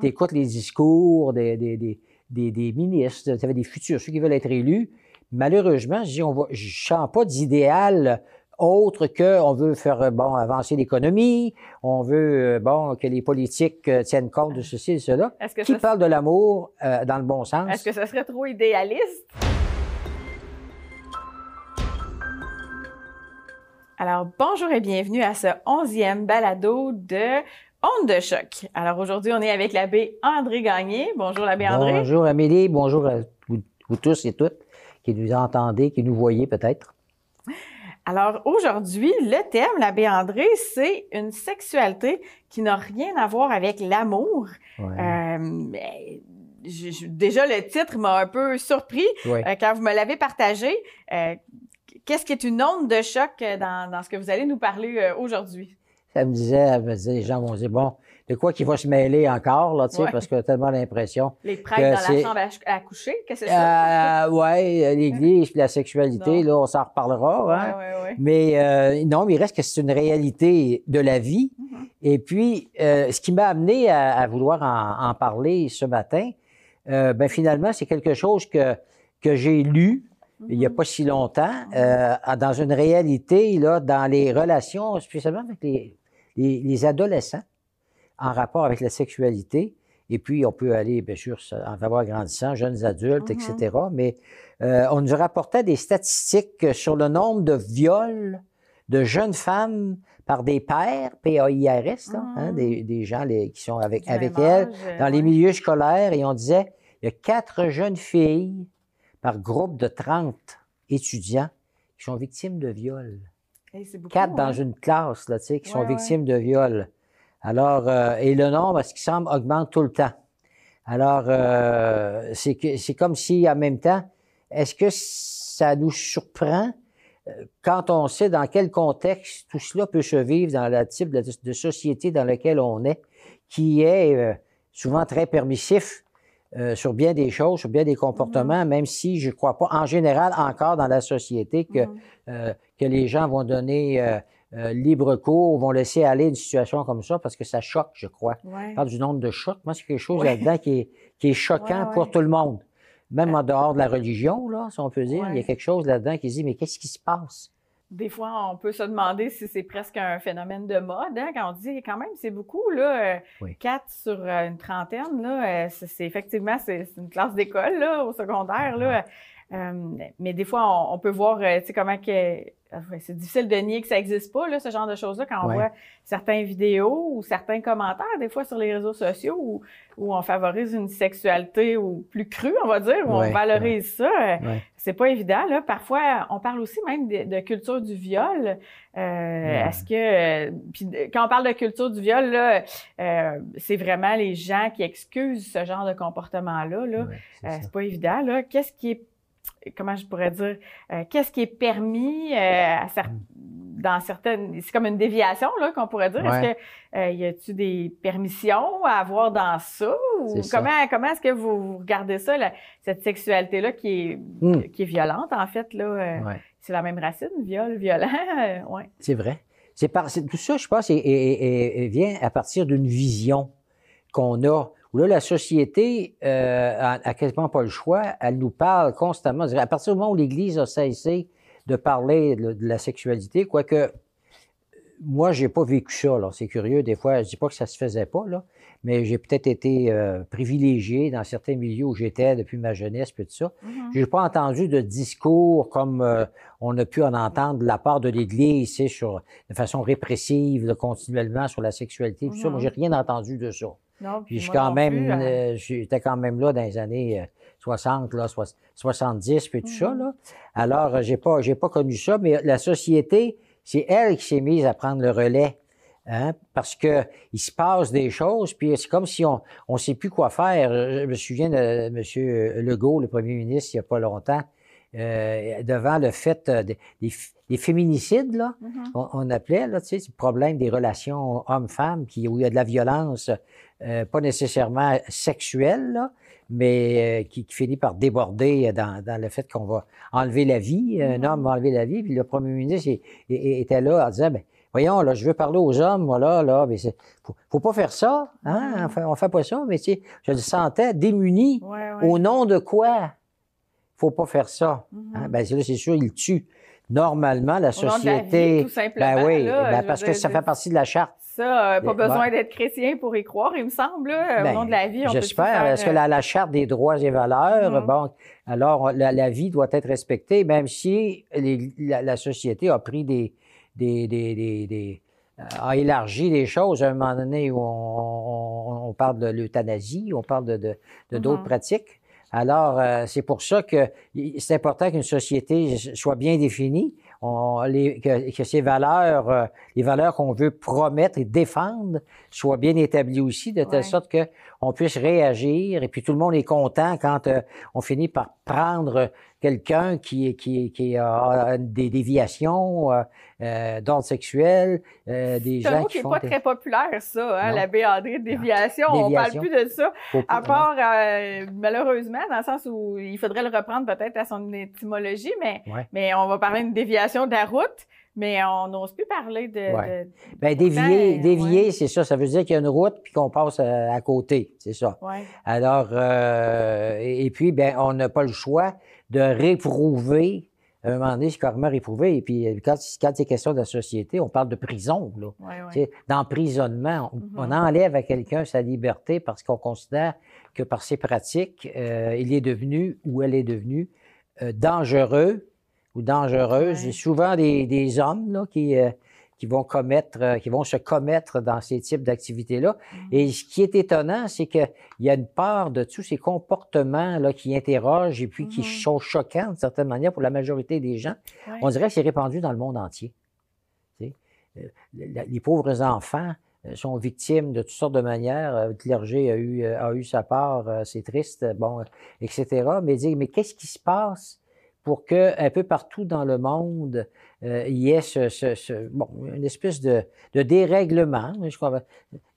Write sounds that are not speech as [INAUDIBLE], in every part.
tu écoutes les discours des, des, des, des, des ministres, tu des futurs, ceux qui veulent être élus. Malheureusement, je je sens pas d'idéal autre que on veut faire bon avancer l'économie, on veut euh, bon que les politiques euh, tiennent compte de ceci et cela. Est-ce que Qui ça- parle de l'amour euh, dans le bon sens? Est-ce que ça serait trop idéaliste? Alors, bonjour et bienvenue à ce onzième balado de Onde de choc. Alors, aujourd'hui, on est avec l'abbé André Gagné. Bonjour, l'abbé André. Bonjour Amélie, bonjour à vous, vous tous et toutes qui nous entendez, qui nous voyez peut-être. Alors, aujourd'hui, le thème, l'abbé André, c'est une sexualité qui n'a rien à voir avec l'amour. Ouais. Euh, mais je- je- déjà, le titre m'a un peu surpris. Ouais. Euh, quand vous me l'avez partagé, euh, qu'est-ce qui est une onde de choc euh, dans, dans ce que vous allez nous parler euh, aujourd'hui? Ça me disait, elle me disait, les gens vont dire, bon, de quoi qu'il va se mêler encore, là, tu sais, Ouais. parce que tellement l'impression. Les prêtres dans la chambre à, ch- à coucher, qu'est-ce que c'est ça? Euh, ouais, l'Église puis la sexualité, là, on s'en reparlera, hein. Ouais, ouais, ouais. Mais euh, non, mais il reste que c'est une réalité de la vie. Mhm. Et puis, euh, ce qui m'a amené à, à vouloir en, en parler ce matin, ben finalement, c'est quelque chose que, que j'ai lu il n'y a Mhm. pas si longtemps, euh, dans une réalité, là, dans les relations, spécialement avec les, les, les adolescents, en rapport avec la sexualité. Et puis, on peut aller, bien sûr, en faveur grandissant, jeunes adultes, Mhm. etc. Mais euh, on nous rapportait des statistiques sur le nombre de viols de jeunes femmes par des pères, P-A-I-R-S, là, hein, Mhm. des, des gens les- qui sont avec, elles, âge, euh, dans les milieux scolaires, et on disait, il y a quatre jeunes filles par groupe de 30 étudiants qui sont victimes de viols. Hey, c'est beaucoup, Quatre dans hein? une classe, là, tu sais, qui sont Ouais, victimes de viols. Alors, euh, et le nombre, à ce qui semble, augmente tout le temps. Alors, euh, c'est que- c'est comme si, en même temps, est-ce que ça nous surprend euh, quand on sait dans quel contexte tout cela peut se vivre dans le type de, de société dans lequel on est, qui est euh, souvent très permissif euh, sur bien des choses, sur bien des comportements, même si je ne crois pas en général encore dans la société que, Mhm. euh, que les gens vont donner euh, euh, libre cours, vont laisser aller une situation comme ça parce que ça choque, je crois. Ouais. Je parle du nombre de chocs. Moi, c'est quelque chose Ouais. là-dedans qui est, qui est choquant Ouais, pour tout le monde. Même en dehors de la religion, là, si on peut dire, il y a quelque chose là-dedans qui se dit, mais qu'est-ce qui se passe? Des fois, on peut se demander si c'est presque un phénomène de mode, hein, quand on dit quand même, c'est beaucoup, là, euh, Oui. quatre sur euh, une trentaine, là, euh, c'est effectivement, c'est c'est une classe d'école, là, au secondaire, là. Euh, mais des fois, on, on peut voir, euh, tu sais, comment que... ouais, C'est difficile de nier que ça n'existe pas, là, ce genre de choses-là, quand on Ouais. voit certaines vidéos ou certains commentaires, des fois, sur les réseaux sociaux, où, où on favorise une sexualité ou plus crue, on va dire, où Ouais, on valorise ça. euh, Ouais. c'est pas évident. Là. Parfois, on parle aussi même de, de culture du viol. Euh, Est-ce que, euh, puis quand on parle de culture du viol, là, euh, c'est vraiment les gens qui excusent ce genre de comportement-là. Là. Euh, ça. c'est pas évident. Là. Qu'est-ce qui est, comment je pourrais dire, euh, qu'est-ce qui est permis euh, à cer- dans certaines, c'est comme une déviation là qu'on pourrait dire. Est-ce que euh, y a-tu des permissions à avoir dans ça ou C'est ça. comment comment est-ce que vous, regardez ça, cette sexualité là qui est Hmm. qui est violente, en fait, là. euh, Ouais. C'est la même racine, viol, violent. ouais. C'est vrai. C'est par, tout ça, je pense, est- vient à partir d'une vision qu'on a. Où là, la société euh, a, a quasiment pas le choix. Elle nous parle constamment. À partir du moment où l'Église a cessé de parler de, de la sexualité, quoique euh, moi, j'ai pas vécu ça. C'est curieux. Des fois, je dis pas que ça se faisait pas, là, mais j'ai peut-être été euh, privilégié dans certains milieux où j'étais depuis ma jeunesse, puis tout ça. Mhm. J'ai pas entendu de discours comme euh, on a pu en entendre de la part de l'Église, c'est sur de façon répressive, là, continuellement sur la sexualité, tout ça. Mhm. Moi, j'ai rien entendu de ça. Non, Puis je moi quand même, plus, euh, euh, j'étais quand même là dans les années euh, 60, là, soix- 70, puis tout ça, Mhm. là. Alors, euh, j'ai pas, j'ai pas connu ça, mais la société, c'est elle qui s'est mise à prendre le relais. Hein, parce que il se passe des choses, puis c'est comme si on on sait plus quoi faire. Je me souviens de M. Legault, le premier ministre, il y a pas longtemps, euh, devant le fait euh, des, des féminicides, là, mhm. on, on appelait, là, tu sais, le problème des relations hommes-femmes, qui, où il y a de la violence, euh, pas nécessairement sexuelle, là, mais euh, qui, qui finit par déborder dans, dans le fait qu'on va enlever la vie, un Mhm. homme va enlever la vie, puis le premier ministre il- il- il était là en disant, ben, voyons, là, je veux parler aux hommes, voilà, là, mais c'est, faut, faut pas faire ça, hein, on fait, on fait pas ça, mais tu sais, je le sentais démuni. Ouais, ouais. Au nom de quoi? Faut pas faire ça. Hein? Ben, c'est là, c'est sûr, il tue. Normalement, la Au de la vie, société. tout simplement, ben oui, là, ben, parce que ça fait partie de la charte. Ça, euh, pas besoin d'être chrétien pour y croire, il me semble. là. Ben, Au nom de la vie, on peut J'espère. Est-ce que la, la charte des droits et valeurs, Mhm. bon, alors la, la vie doit être respectée, même si les- la, la société a pris des, des, des, des- des- euh, a élargi les choses à un moment donné où on, on- on parle de l'euthanasie, on parle de, de, de d'autres Mhm. pratiques. Alors, euh, c'est pour ça que c'est important qu'une société soit bien définie, on, les, que, que ces valeurs, euh, les valeurs qu'on veut promettre et défendre soient bien établies aussi, de telle Ouais. sorte que on puisse réagir et puis tout le monde est content quand euh, on finit par prendre quelqu'un qui, qui, qui a des déviations euh, euh, d'ordre sexuel, euh, des C'est un gens mot qui n'est pas des- très populaire, ça, hein, la béadrie de déviation. On parle plus de ça. Faut- À part, euh, malheureusement, dans le sens où il faudrait le reprendre peut-être à son étymologie, mais, Ouais. mais on va parler d'une déviation de la route, mais on n'ose plus parler de... Ouais. de- Ben, dévier, dévier, ouais. c'est ça. Ça veut dire qu'il y a une route puis qu'on passe à, à côté. C'est ça. ouais. Alors, euh, et, et puis, ben, on n'a pas le choix de réprouver. À un moment donné, c'est carrément réprouvé. Et puis, euh, quand, quand c'est question de la société, on parle de prison, là. D'emprisonnement. On, Mhm. on enlève à quelqu'un sa liberté parce qu'on considère que par ses pratiques, euh, il est devenu ou elle est devenue euh, dangereux ou dangereuse. Ouais. Et souvent des, des hommes là, qui, euh, qui vont commettre, euh, qui vont se commettre dans ces types d'activités-là. Mhm. Et ce qui est étonnant, c'est qu'il y a une part de tous ces comportements là, qui interrogent et puis qui Mhm. sont choquants d'une certaine manière pour la majorité des gens. Ouais. On dirait que c'est répandu dans le monde entier. Tu sais, euh, les pauvres enfants euh, sont victimes de toutes sortes de manières. Le clergé a eu, a eu sa part, c'est triste, bon, etc. Mais dire, mais qu'est-ce qui se passe pour que un peu partout dans le monde, euh, il y ait ce, ce- ce- bon, une espèce de, de dérèglement. Je crois,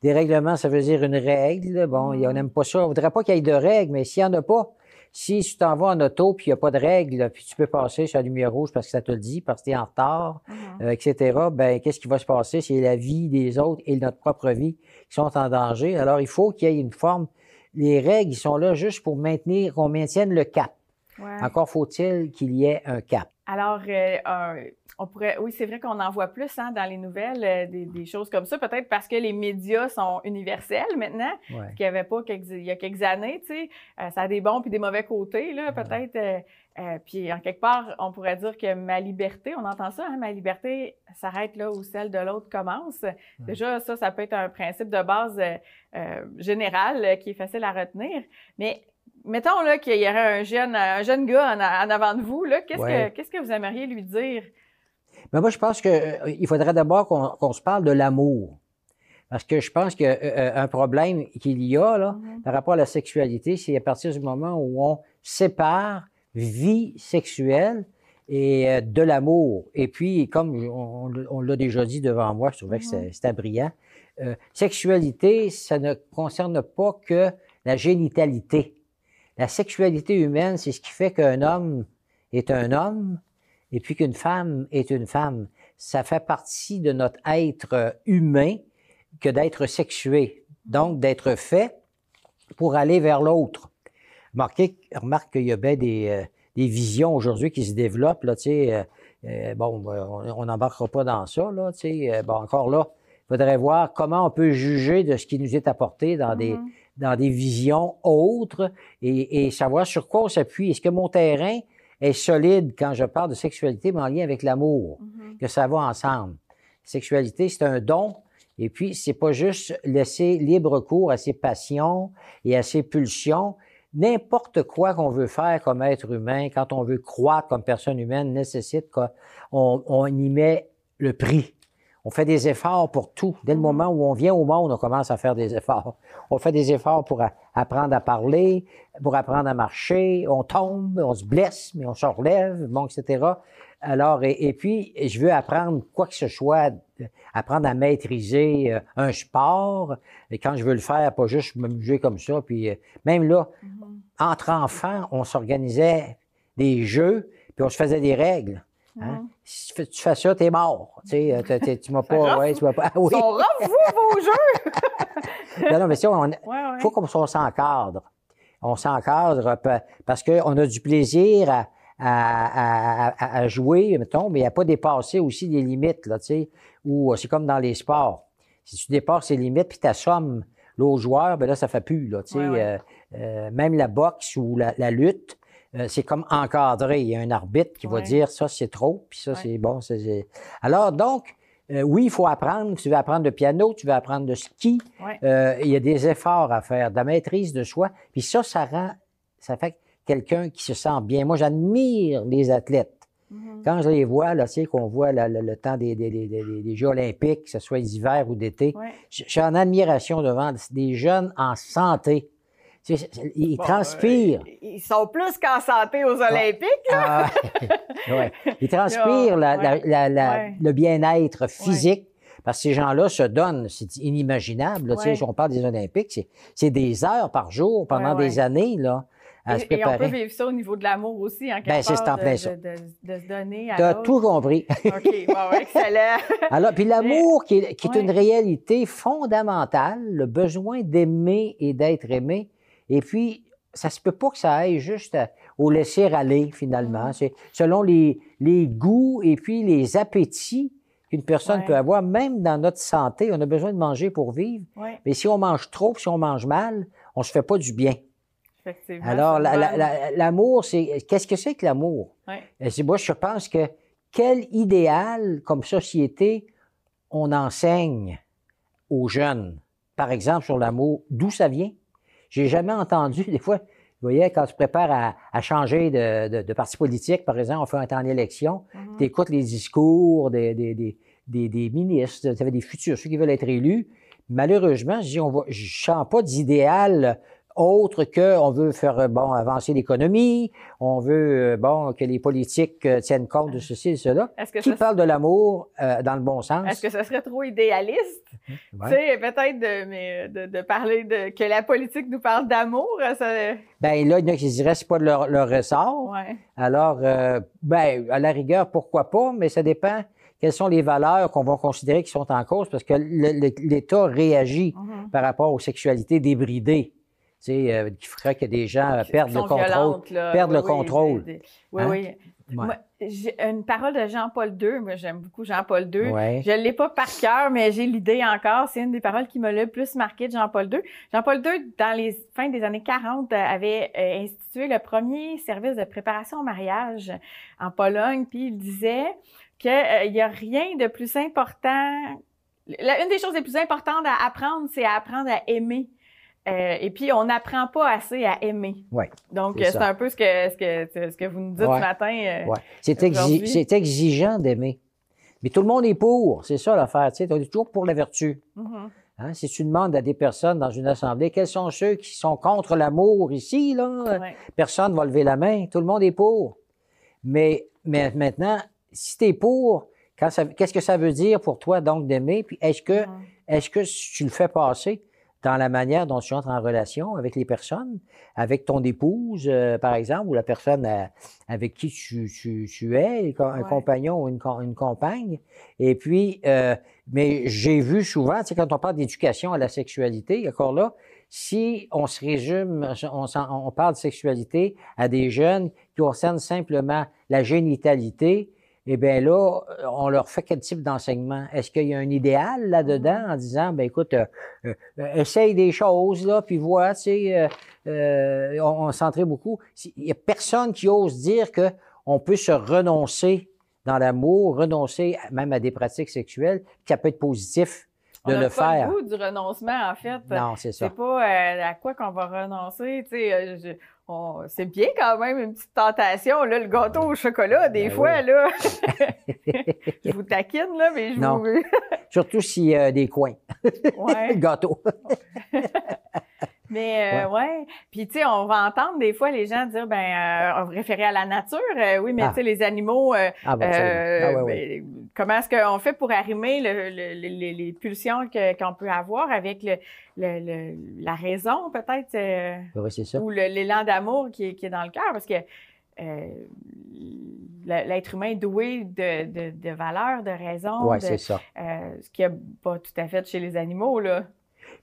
dérèglement, ça veut dire une règle. Bon, on n'aime pas ça. On voudrait pas qu'il y ait de règles, mais s'il n'y en a pas, si tu t'en vas en auto puis il n'y a pas de règles, puis tu peux passer sur la lumière rouge parce que ça te le dit, parce que tu es en retard, Mhm. euh, etc., ben qu'est-ce qui va se passer? C'est la vie des autres et notre propre vie qui sont en danger. Alors, il faut qu'il y ait une forme. Les règles, ils sont là juste pour maintenir, qu'on maintienne le cap. Ouais. Encore faut-il qu'il y ait un cap. Alors, euh, on pourrait, oui, c'est vrai qu'on en voit plus hein, dans les nouvelles, euh, des, des choses comme ça, peut-être parce que les médias sont universels maintenant, Ouais. qu'il n'y avait pas quelques- il y a quelques années, tu sais. Euh, ça a des bons puis des mauvais côtés, là, peut-être. puis, en quelque part, on pourrait dire que ma liberté, on entend ça, hein, ma liberté s'arrête là où celle de l'autre commence. Déjà, ça, ça peut être un principe de base général qui est facile à retenir. Mais mettons là qu'il y aurait un jeune, un jeune gars en, en avant de vous, là, qu'est-ce Ouais. que qu'est-ce que vous aimeriez lui dire? Mais moi, je pense qu'il faudrait d'abord qu'on qu'on se parle de l'amour. Parce que je pense qu'un problème qu'il y a là, Mhm. par rapport à la sexualité, c'est à partir du moment où on sépare vie sexuelle et euh, de l'amour. Et puis, comme on, on l'a déjà dit devant moi, je trouvais que c'était- c'était brillant, euh, sexualité, ça ne concerne pas que la génitalité. La sexualité humaine, c'est ce qui fait qu'un homme est un homme et puis qu'une femme est une femme. Ça fait partie de notre être humain que d'être sexué, donc d'être fait pour aller vers l'autre. Remarquez, remarque qu'il y a bien des, euh, visions aujourd'hui qui se développent, là, euh, euh, bon, euh, on n'embarquera pas dans ça, là, bon, encore là, il faudrait voir comment on peut juger de ce qui nous est apporté dans des, Mhm. Dans des visions autres et, et savoir sur quoi on s'appuie. Est-ce que mon terrain est solide quand je parle de sexualité, mais en lien avec l'amour, Mhm. que ça va ensemble? Sexualité, c'est un don. Et puis, c'est pas juste laisser libre cours à ses passions et à ses pulsions. N'importe quoi qu'on veut faire comme être humain, quand on veut croître comme personne humaine, nécessite qu'on on y met le prix. On fait des efforts pour tout. Dès le Mhm. moment où on vient au monde, on commence à faire des efforts. On fait des efforts pour apprendre à parler, pour apprendre à marcher. On tombe, on se blesse, mais on se relève, bon, etc. Alors, et, et puis, je veux apprendre quoi que ce soit, euh, apprendre à maîtriser euh, un sport. Et quand je veux le faire, pas juste m'amuser comme ça. Puis, euh, même là, Mhm. entre enfants, on s'organisait des jeux, puis on se faisait des règles. Hein? Si tu fais ça, t'es mort. Tu sais, euh, tu m'as pas, ouais, tu m'as pas, ah oui. Vous, vos [LAUGHS] jeux! Non, non, mais si on, Ouais, ouais. faut qu'on on s'encadre. On s'encadre pa- parce qu'on a du plaisir à, à, à- à- jouer, mettons, mais à pas dépasser aussi les limites, là, tu sais, ou euh, c'est comme dans les sports. Si tu dépasses les limites puis t'assommes l'autre joueur, ben là, ça fait plus, là, tu sais. Ouais, ouais. euh, euh, même la boxe ou la, la lutte, euh, c'est comme encadré. Il y a un arbitre qui va dire ça, c'est trop, puis ça, Ouais. c'est bon. c'est- Alors, donc, euh, oui, il faut apprendre. Tu veux apprendre le piano, tu veux apprendre le ski, Ouais. euh, il y a des efforts à faire, de la maîtrise de soi. Puis ça, ça rend, ça fait quelqu'un qui se sent bien. Moi, j'admire les athlètes. Mhm. Quand je les vois, là, tu sais, qu'on voit le temps des, des- des- des- des Jeux olympiques, que ce soit d'hiver ou d'été, je suis en admiration devant des jeunes en santé. Ils Bon, transpirent. euh, ils sont plus qu'en santé aux Olympiques. Ah, ouais. Ils transpirent [LAUGHS] la- la- la- la- Ouais. le bien-être physique. Parce que ces gens-là se donnent, c'est inimaginable. là, tu sais, on parle des Olympiques, c'est- des heures par jour pendant des années là, à se Et, et on peut vivre ça au niveau de l'amour aussi, en quelque Ben, c'est part, de, ça. de, de- de se donner à Tu as tout compris. OK, bon, [LAUGHS] excellent. Alors, puis l'amour qui est, qui est une réalité fondamentale, le besoin d'aimer et d'être aimé. Et puis, ça se peut pas que ça aille juste à- au laisser aller, finalement. Mm. C'est selon les, les goûts et puis les appétits qu'une personne Ouais. peut avoir, même dans notre santé. On a besoin de manger pour vivre. Mais si on mange trop, si on mange mal, on se fait pas du bien. effectivement. Alors, l'amour, c'est. Qu'est-ce que c'est que l'amour? Ouais. Euh, Moi, je pense que quel idéal, comme société, on enseigne aux jeunes, par exemple, sur l'amour, d'où ça vient? J'ai jamais entendu, [LAUGHS] des fois, vous voyez, quand tu prépares à, à changer de, de- de parti politique, par exemple, on fait un temps d'élection, Mhm. tu écoutes les discours des, des, des, des, des ministres, tu avais des futurs, ceux qui veulent être élus. Malheureusement, je dis, on va, je sens pas d'idéal autre que on veut faire euh, bon avancer l'économie, on veut euh, bon que les politiques euh, tiennent compte de ceci et cela. Est-ce que, Qui parle de l'amour euh, dans le bon sens? Est-ce que ça serait trop idéaliste? Ouais. Tu sais, peut-être de, mais de, de parler de que la politique nous parle d'amour, ça. Ben là, il y en a qui diraient c'est pas de leur, leur ressort. Ouais. Alors, euh, ben à la rigueur, pourquoi pas, mais ça dépend quelles sont les valeurs qu'on va considérer qui sont en cause, parce que l'État réagit Mhm. par rapport aux sexualités débridées. Tu sais, euh, qui ferait que des gens euh, perdent le contrôle. perdent Oui, le oui, contrôle. des- des- Oui, Hein? oui. Ouais. Moi, j'ai une parole de Jean-Paul II. Moi, j'aime beaucoup Jean-Paul II. Ouais. Je ne l'ai pas par cœur, mais j'ai l'idée encore. C'est une des paroles qui m'a le plus marqué de Jean-Paul II. Jean-Paul II, dans les fins des années 40, euh, avait institué le premier service de préparation au mariage en Pologne. Puis il disait qu'il n'y a rien de plus important. La- une des choses les plus importantes à apprendre, c'est à apprendre à aimer. Euh, et puis, on n'apprend pas assez à aimer. Ouais, Donc, c'est euh, un peu ce que, ce que, ce que vous nous dites Ouais. ce matin. euh, Ouais. C'est exi- exigeant d'aimer. Mais tout le monde est pour. C'est ça l'affaire. Tu sais, on est toujours pour la vertu. mhm. Hein? Si tu demandes à des personnes dans une assemblée quels sont ceux qui sont contre l'amour ici, là, personne ne va lever la main. Tout le monde est pour. Mais, mais maintenant, si tu es pour, qu'est-ce que ça veut dire pour toi donc d'aimer? Puis est-ce que, Mhm. est-ce que tu le fais passer? Dans la manière dont tu entres en relation avec les personnes, avec ton épouse, euh, par exemple, ou la personne euh, avec qui tu, tu, tu es, un Ouais. compagnon ou une, com- une compagne. Et puis, euh, mais j'ai vu souvent, tu sais, quand on parle d'éducation à la sexualité, encore là, si on se résume, on, on parle de sexualité à des jeunes qui concernent simplement la génitalité, eh bien là, on leur fait quel type d'enseignement? Est-ce qu'il y a un idéal là-dedans en disant, ben écoute, euh, euh, euh, essaye des choses, là, puis vois, tu sais, euh, euh, on, on centrait beaucoup. Il y a personne qui ose dire que on peut se renoncer dans l'amour, renoncer même à des pratiques sexuelles, ça peut être positif On de n'a le pas faire. le goût du renoncement, en fait. Non, c'est ça. C'est pas euh, à quoi qu'on va renoncer. Tu sais, euh, on- c'est bien quand même une petite tentation. Là, le gâteau au chocolat, des Ben fois, oui. là. [LAUGHS] je vous taquine, là, mais je Non. vous. [LAUGHS] Surtout s'il y a des coins. ouais. [LAUGHS] Gâteau. Mais euh, ouais. Puis tu sais, on va entendre des fois les gens dire ben euh, on va référer à la nature. Euh, oui, mais Ah. tu sais les animaux. euh, Ah, euh, Ah, ouais, ouais. Comment est-ce qu'on fait pour arrimer le- le- le- les, les pulsions qu'on peut avoir avec le, le- le- la raison peut-être euh, Oui, c'est ça. ou l'élan d'amour qui est, qui est dans le cœur? Parce que euh, l'être humain doué de, de, de valeurs, de raisons. Oui, c'est ça. Euh, ce qui a pas tout à fait chez les animaux, là.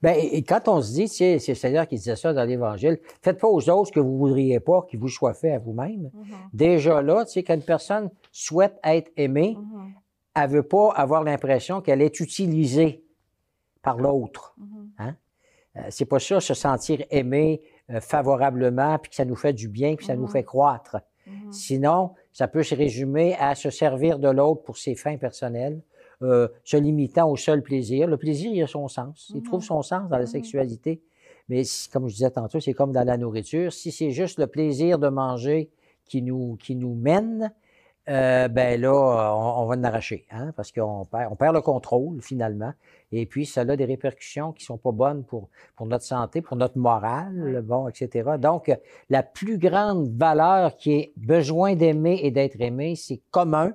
Bien, et quand on se dit, c'est le Seigneur qui disait ça dans l'Évangile, faites pas aux autres ce que vous voudriez pas qu'il vous soit fait à vous-même. Mhm. Déjà là, tu sais, quand une personne souhaite être aimée, Mhm. Elle veut pas avoir l'impression qu'elle est utilisée par l'autre. Mhm. Euh, c'est pas ça, se sentir aimé euh, favorablement, puis que ça nous fait du bien, puis ça nous Mhm. fait croître. Mhm. Sinon, ça peut se résumer à se servir de l'autre pour ses fins personnelles, euh, se limitant au seul plaisir. Le plaisir, il a son sens. Il trouve son sens dans la sexualité. Mais comme je disais tantôt, c'est comme dans la nourriture. Si c'est juste le plaisir de manger qui nous, qui nous mène, euh, ben là, on, on va en arracher, hein, parce qu'on perd, on perd le contrôle finalement. Et puis, ça a des répercussions qui sont pas bonnes pour, pour notre santé, pour notre morale, bon, etc. Donc, la plus grande valeur qui est besoin d'aimer et d'être aimé, c'est commun.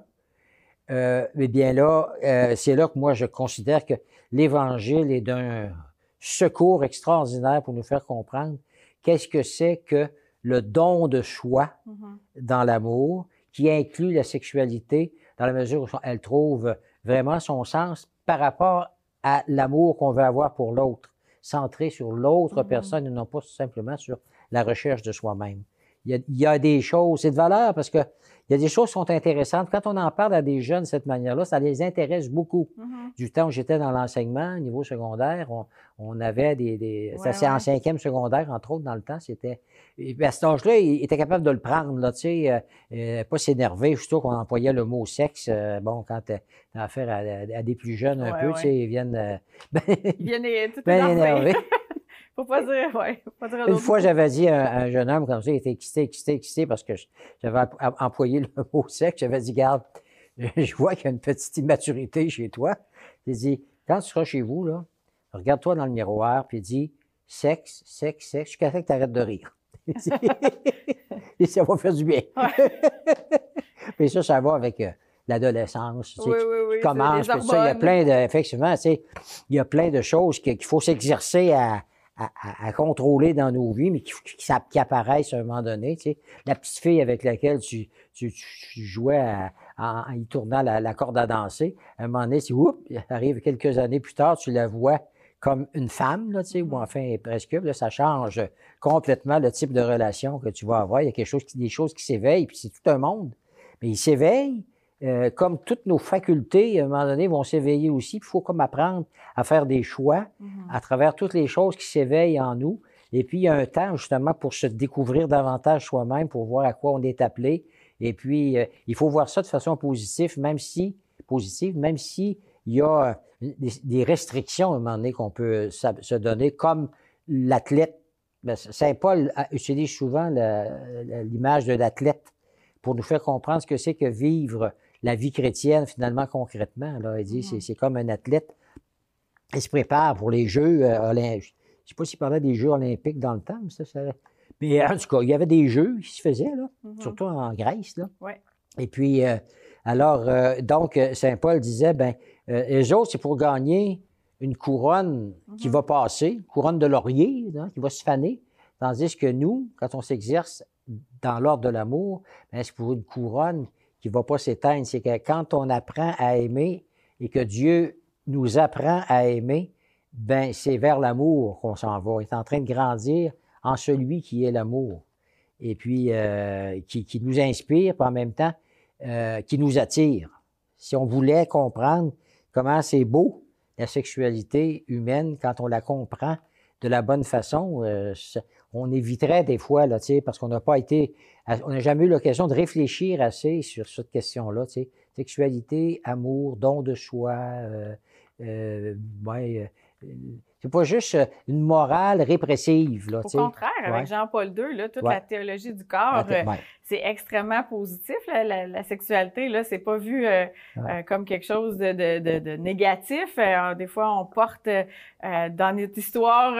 Euh, eh bien là, euh, c'est là que moi je considère que l'Évangile est d'un secours extraordinaire pour nous faire comprendre qu'est-ce que c'est que le don de soi Mhm. dans l'amour, qui inclut la sexualité dans la mesure où elle trouve vraiment son sens par rapport à l'amour qu'on veut avoir pour l'autre, centré sur l'autre Mhm. personne et non pas simplement sur la recherche de soi-même. Il il y a des choses, c'est de valeur parce que il y a des choses qui sont intéressantes. Quand on en parle à des jeunes de cette manière-là, ça les intéresse beaucoup. Mhm. Du temps où j'étais dans l'enseignement, au niveau secondaire, on, on avait des. des Ouais, c'est en ouais. cinquième secondaire, entre autres, dans le temps, c'était. puis À cet âge-là, il était capable de le prendre, là, tu sais, euh, euh, pas s'énerver, surtout qu'on employait le mot sexe. euh, bon, quand tu as affaire à, des plus jeunes un Ouais, peu, tu sais, ils viennent euh, [LAUGHS] ben, Il vient des, tout ben énervé. énervés. [LAUGHS] Faut pas dire, ouais. Faut pas dire Une fois, j'avais dit à un, un jeune homme comme ça, il était excité, excité, excité parce que j'avais em- em- employé le [LAUGHS] mot sexe. J'avais dit, garde, je vois qu'il y a une petite immaturité chez toi. J'ai dit, quand tu seras chez vous, là, regarde-toi dans le miroir, puis dis, sexe, sexe, sexe, jusqu'à ce que tu arrêtes de rire. [LAUGHS] [LAUGHS] Et ça va faire du bien. puis ça, ça va avec euh, l'adolescence. tu sais, Oui, oui, oui. ça, il y a plein de, effectivement, tu sais, il y a plein de choses qu'il faut s'exercer à, à- à- à contrôler dans nos vies, mais qui, qui, qui apparaissent à un moment donné. Tu sais. La petite fille avec laquelle tu, tu, tu jouais à- en, y tournant la, la corde à danser, à un moment donné, si, oups, arrive quelques années plus tard, tu la vois comme une femme, là, tu sais, ou Mhm. enfin presque, là, ça change complètement le type de relation que tu vas avoir. Il y a quelque chose qui, des choses qui s'éveillent, puis c'est tout un monde. Mais il s'éveille, euh, comme toutes nos facultés, à un moment donné, vont s'éveiller aussi. Il faut comme apprendre à faire des choix Mhm. à travers toutes les choses qui s'éveillent en nous. Et puis, il y a un temps justement pour se découvrir davantage soi-même, pour voir à quoi on est appelé. Et puis, euh, il faut voir ça de façon positive, même si, positive, même si il y a euh, des, des restrictions à un moment donné qu'on peut se donner, comme l'athlète. Ben, Saint Paul utilise souvent l'image de l'athlète pour nous faire comprendre ce que c'est que vivre la vie chrétienne finalement concrètement. Là. Il dit c'est c'est comme un athlète. Il se prépare pour les Jeux euh, olympiques. Je ne sais pas s'il parlait des Jeux olympiques dans le temps, mais ça, ça... Mais en tout cas, il y avait des Jeux qui se faisaient, là, Mhm. surtout en Grèce. Là. Ouais. Et puis, euh, alors, euh, donc, euh, Saint Paul disait, ben, euh, les autres, c'est pour gagner une couronne qui Mhm. va passer, une couronne de laurier, hein, qui va se faner. Tandis que nous, quand on s'exerce dans l'ordre de l'amour, ben, c'est pour une couronne qui ne va pas s'éteindre. C'est que quand on apprend à aimer et que Dieu nous apprend à aimer, ben, c'est vers l'amour qu'on s'en va. On est en train de grandir en celui qui est l'amour. Et puis, euh, qui, nous inspire, puis en même temps, euh, qui nous attire. Si on voulait comprendre comment c'est beau, la sexualité humaine, quand on la comprend de la bonne façon, euh, on éviterait des fois, là, parce qu'on n'a pas été, on n'a jamais eu l'occasion de réfléchir assez sur cette question-là. Sexualité, amour, don de soi, euh, euh, ouais, euh, c'est pas juste euh, une morale répressive, là, Au contraire, Ouais. avec Jean-Paul II, là, toute Ouais. la théologie du corps, Ouais, euh, c'est extrêmement positif. là, la, la sexualité, là, c'est pas vu euh, euh, comme quelque chose de, de, de, de négatif. Des fois, on porte euh, dans notre histoire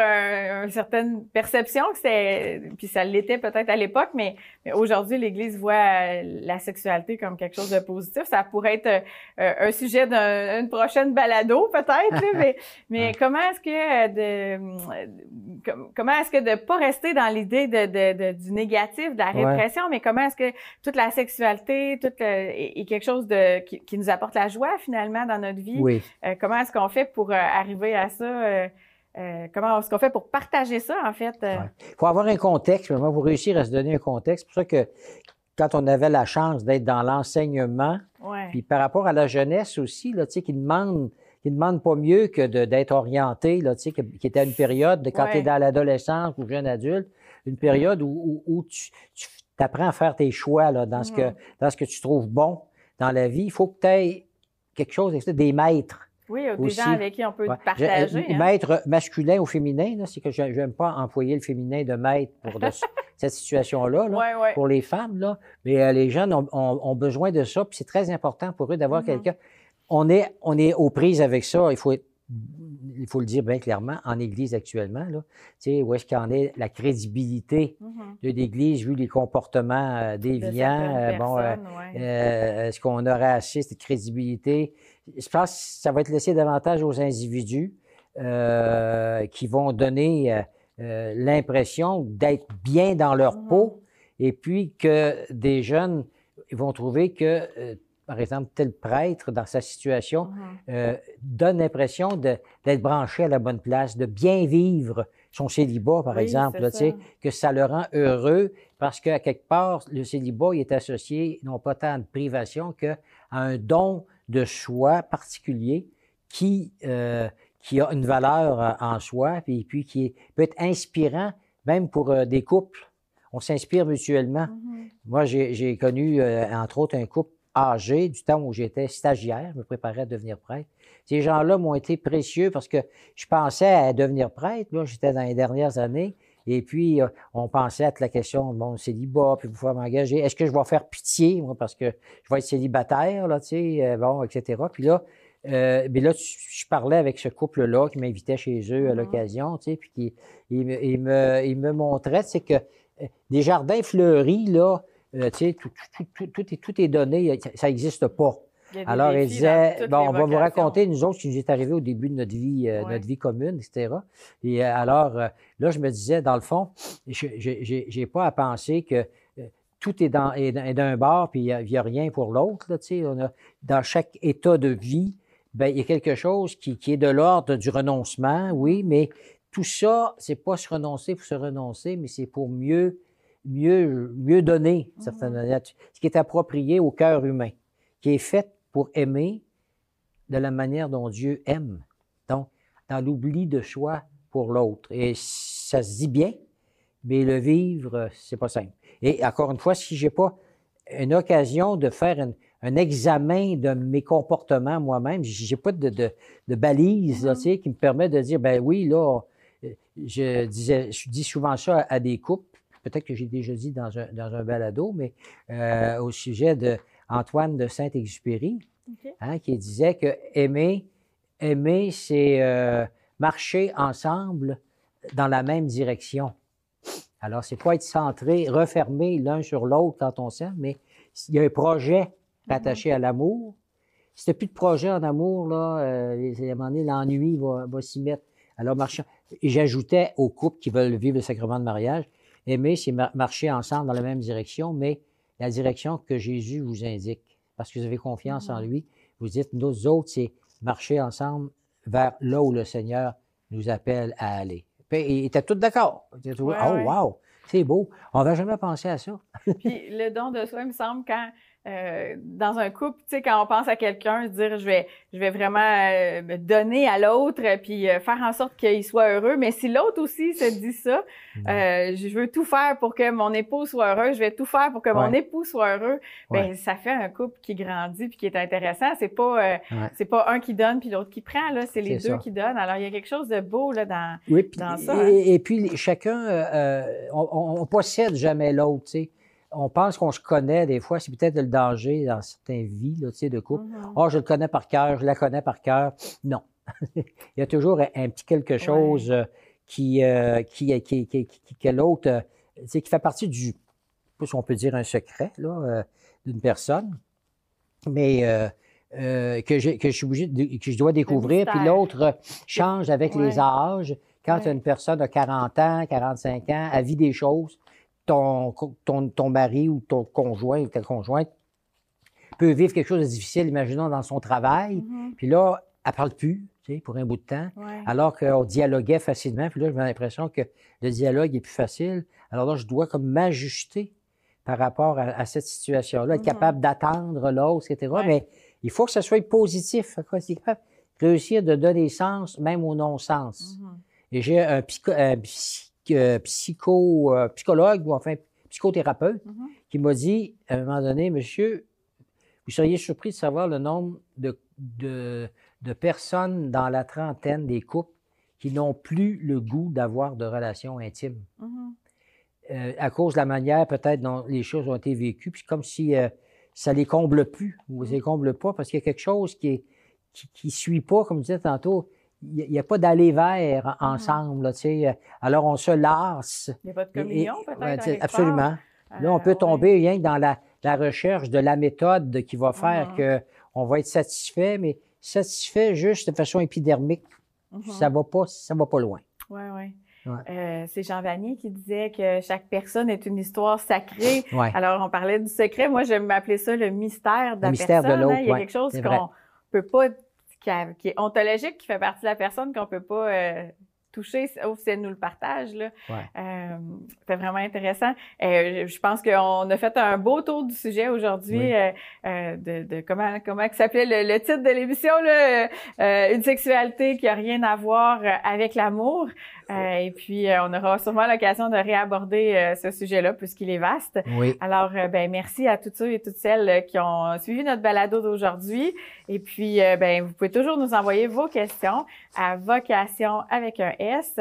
une certaine perception que c'est, puis ça l'était peut-être à l'époque, mais, mais aujourd'hui, l'Église voit la sexualité comme quelque chose de positif. Ça pourrait être un sujet d'une prochaine balado, peut-être. mais [LAUGHS] mais comment est-ce que que de, comment est-ce que de pas rester dans l'idée de, du négatif, de la répression, mais comment est-ce que toute la sexualité, toute est, quelque chose de qui, nous apporte la joie finalement dans notre vie. Oui. comment est-ce qu'on fait pour arriver à ça? comment est-ce qu'on fait pour partager ça, en fait? Il faut avoir un contexte, vraiment, pour réussir à se donner un contexte. C'est pour ça que quand on avait la chance d'être dans l'enseignement, puis par rapport à la jeunesse aussi, là, tu sais, qui demande qui demande pas mieux que d'être orienté, là, tu sais, qui était une période de quand tu es dans l'adolescence ou jeune adulte, une période où, où, tu, tu apprends à faire tes choix là, dans, ce que, mm-hmm. dans ce que tu trouves bon dans la vie. Il faut que tu aies quelque chose, des maîtres. Oui, des gens avec qui on peut partager. Hein. Maître masculin ou féminin, c'est que je n'aime pas employer le féminin de maître pour [LAUGHS] cette situation-là, pour les femmes. Là. Mais euh, les jeunes ont, besoin de ça, puis c'est très important pour eux d'avoir mm-hmm. quelqu'un. On est, on est aux prises avec ça. Il faut il faut le dire bien clairement, en Église actuellement, là, où est-ce qu'il en est la crédibilité mm-hmm. de l'Église vu les comportements euh, déviants? Euh, bon, est-ce qu'on aurait assez cette crédibilité? je pense que ça va être laissé davantage aux individus euh, qui vont donner euh, euh, l'impression d'être bien dans leur mm-hmm. peau et puis que des jeunes vont trouver que, par exemple, tel prêtre dans sa situation mm-hmm. donne l'impression d'être branché à la bonne place, de bien vivre son célibat, par exemple, là, que ça le rend heureux parce qu'à quelque part, le célibat est associé non pas tant de privation qu'à un don de choix particulier qui, euh, qui a une valeur euh, en soi, puis, puis qui peut être inspirant même pour euh, des couples. On s'inspire mutuellement. Mm-hmm. Moi, j'ai connu, entre autres, un couple âgé du temps où j'étais stagiaire, je me préparais à devenir prêtre. Ces gens-là m'ont été précieux parce que je pensais à devenir prêtre. Là, j'étais dans les dernières années. Et puis, on pensait à la question, bon, célibat, puis pouvoir m'engager. Est-ce que je vais faire pitié, moi, parce que je vais être célibataire, là, tu sais, bon, etc. Puis là, euh, mais là, je parlais avec ce couple-là qui m'invitait chez eux à mm-hmm. l'occasion, tu sais, puis qui, il, me, il, me, il me montrait, c'est que des jardins fleuris, là, tu sais, tout, tout, tout, est, tout est donné, ça n'existe pas. Alors, il disait, bon, on va vous raconter, nous autres, ce qui nous est arrivé au début de notre vie, euh, notre vie commune, etc. Et euh, alors, euh, là, je me disais, dans le fond, je n'ai pas à penser que tout est dans est, d'un bord, puis il n'y a, rien pour l'autre. Dans chaque état de vie, ben, il y a quelque chose qui, qui est de l'ordre du renoncement, oui, mais tout ça, c'est pas se renoncer pour se renoncer, mais c'est pour mieux, mieux, mieux donner, mmh. certainement, ce qui est approprié au cœur humain, qui est fait pour aimer de la manière dont Dieu aime. Donc, dans l'oubli de soi pour l'autre. Et ça se dit bien, mais le vivre, c'est pas simple. Et encore une fois, si j'ai pas une occasion de faire un, examen de mes comportements moi-même, j'ai pas de, de, de balise mm-hmm. qui me permet de dire, ben oui, là, je disais, je dis souvent ça à, des couples, peut-être que j'ai déjà dit dans un, dans un balado, mais euh, au sujet de Antoine de Saint-Exupéry, hein, qui disait que aimer, aimer, c'est euh, marcher ensemble dans la même direction. Alors, c'est pas être centré, refermé l'un sur l'autre quand on s'aime, mais il y a un projet rattaché à l'amour. Si plus de projet en amour, là, euh, à un moment donné, l'ennui va, va s'y mettre. Alors, marcher. Et j'ajoutais aux couples qui veulent vivre le sacrement de mariage, aimer, c'est marcher ensemble dans la même direction, mais la direction que Jésus vous indique, parce que vous avez confiance en mm-hmm. lui. Vous dites, nous autres, c'est marcher ensemble vers là où le Seigneur nous appelle à aller. Puis, ils étaient tous d'accord. oh, wow, c'est beau. On n'avait jamais pensé à ça. [LAUGHS] Puis le don de soi, il me semble, quand euh, dans un couple, tu sais, quand on pense à quelqu'un, se dire je vais, je vais vraiment euh, me donner à l'autre, puis euh, faire en sorte qu'il soit heureux. Mais si l'autre aussi se dit ça, je veux tout faire pour que mon époux soit heureux, je vais tout faire pour que mon époux soit heureux. Ben ça fait un couple qui grandit puis qui est intéressant. C'est pas, c'est pas un qui donne puis l'autre qui prend là, c'est les deux qui donnent. Alors il y a quelque chose de beau là dans, dans ça. Hein. Et, puis chacun, on, on, possède jamais l'autre, tu sais on pense qu'on se connaît des fois, c'est peut-être le danger dans certaines vies là, de couple. Mm-hmm. Oh, je le connais par cœur, je la connais par cœur. Non. [LAUGHS] Il y a toujours un, petit quelque chose euh, qui, euh, qui, qui, qui, qui, l'autre, euh, qui fait partie du, si on peut dire un secret là, d'une personne. Mais euh, que, je, que, je suis obligé de- que je dois découvrir, puis l'autre euh, change avec les Ouais. âges. Quand Ouais. une personne a 40 ans, 45 ans, elle vit des choses, ton, ton, ton mari ou ton conjoint ou ta conjointe peut vivre quelque chose de difficile, imaginons, dans son travail, Mhm. puis là, elle parle plus, tu sais, pour un bout de temps, Ouais. alors qu'on dialoguait facilement, puis là, j'ai l'impression que le dialogue est plus facile. Alors là, je dois comme m'ajuster par rapport à, à cette situation-là, être Mhm. capable d'attendre l'autre, etc. Ouais. Mais il faut que ça soit positif. quoi. C'est capable de réussir de donner sens même au non-sens. Mhm. Et j'ai un, psycho, un euh, psycho, euh, psychologue ou enfin psychothérapeute Mhm. qui m'a dit à un moment donné, monsieur, vous seriez surpris de savoir le nombre de, de, de personnes dans la trentaine des couples qui n'ont plus le goût d'avoir de relations intimes. Mhm. Euh, à cause de la manière peut-être dont les choses ont été vécues, puis comme si euh, ça les comble plus, ou ça les comble pas, parce qu'il y a quelque chose qui est qui, qui suit pas, comme je disais tantôt, il n'y a, pas d'aller vers en- ensemble, là, tu sais. euh, Alors on se lasse. Il n'y a pas de communion, peut-être? ouais, absolument. Là, on peut ouais. tomber rien que dans la, la recherche de la méthode qui va faire Mhm. que on va être satisfait, mais satisfait juste de façon épidermique, Mhm. ça va pas, ça va pas loin. Oui, oui. Ouais. Euh, c'est Jean Vanier qui disait que chaque personne est une histoire sacrée. Ouais. Alors, on parlait du secret. Moi, j'aime m'appeler ça le mystère de la Le mystère de personne. hein. l'autre, Il y a ouais, quelque chose qu'on peut pas, qui, a- qui est ontologique, qui fait partie de la personne, qu'on peut pas euh, toucher, sauf si elle nous le partage. Là. Ouais. Euh, C'était vraiment intéressant. Euh, je pense qu'on a fait un beau tour du sujet aujourd'hui Oui. euh, euh, de, de comment comment que s'appelait le, le titre de l'émission là, euh, une sexualité qui a rien à voir avec l'amour. Euh, et puis euh, on aura sûrement l'occasion de réaborder euh, ce sujet-là puisqu'il est vaste. Oui. Alors, ben merci à tous ceux et toutes celles qui ont suivi notre balado d'aujourd'hui. Et puis, ben vous pouvez toujours nous envoyer vos questions à vocation avec un S.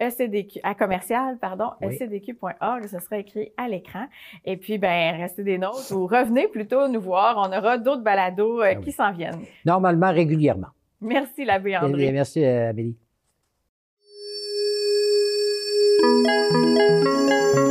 ECDQ, à commercial, pardon, Oui. ecdq.org, ce sera écrit à l'écran. Et puis, ben, restez des nôtres ou revenez plutôt nous voir. On aura d'autres balados Ah oui. qui s'en viennent. Normalement, régulièrement. Merci, l'abbé André. merci, euh, Música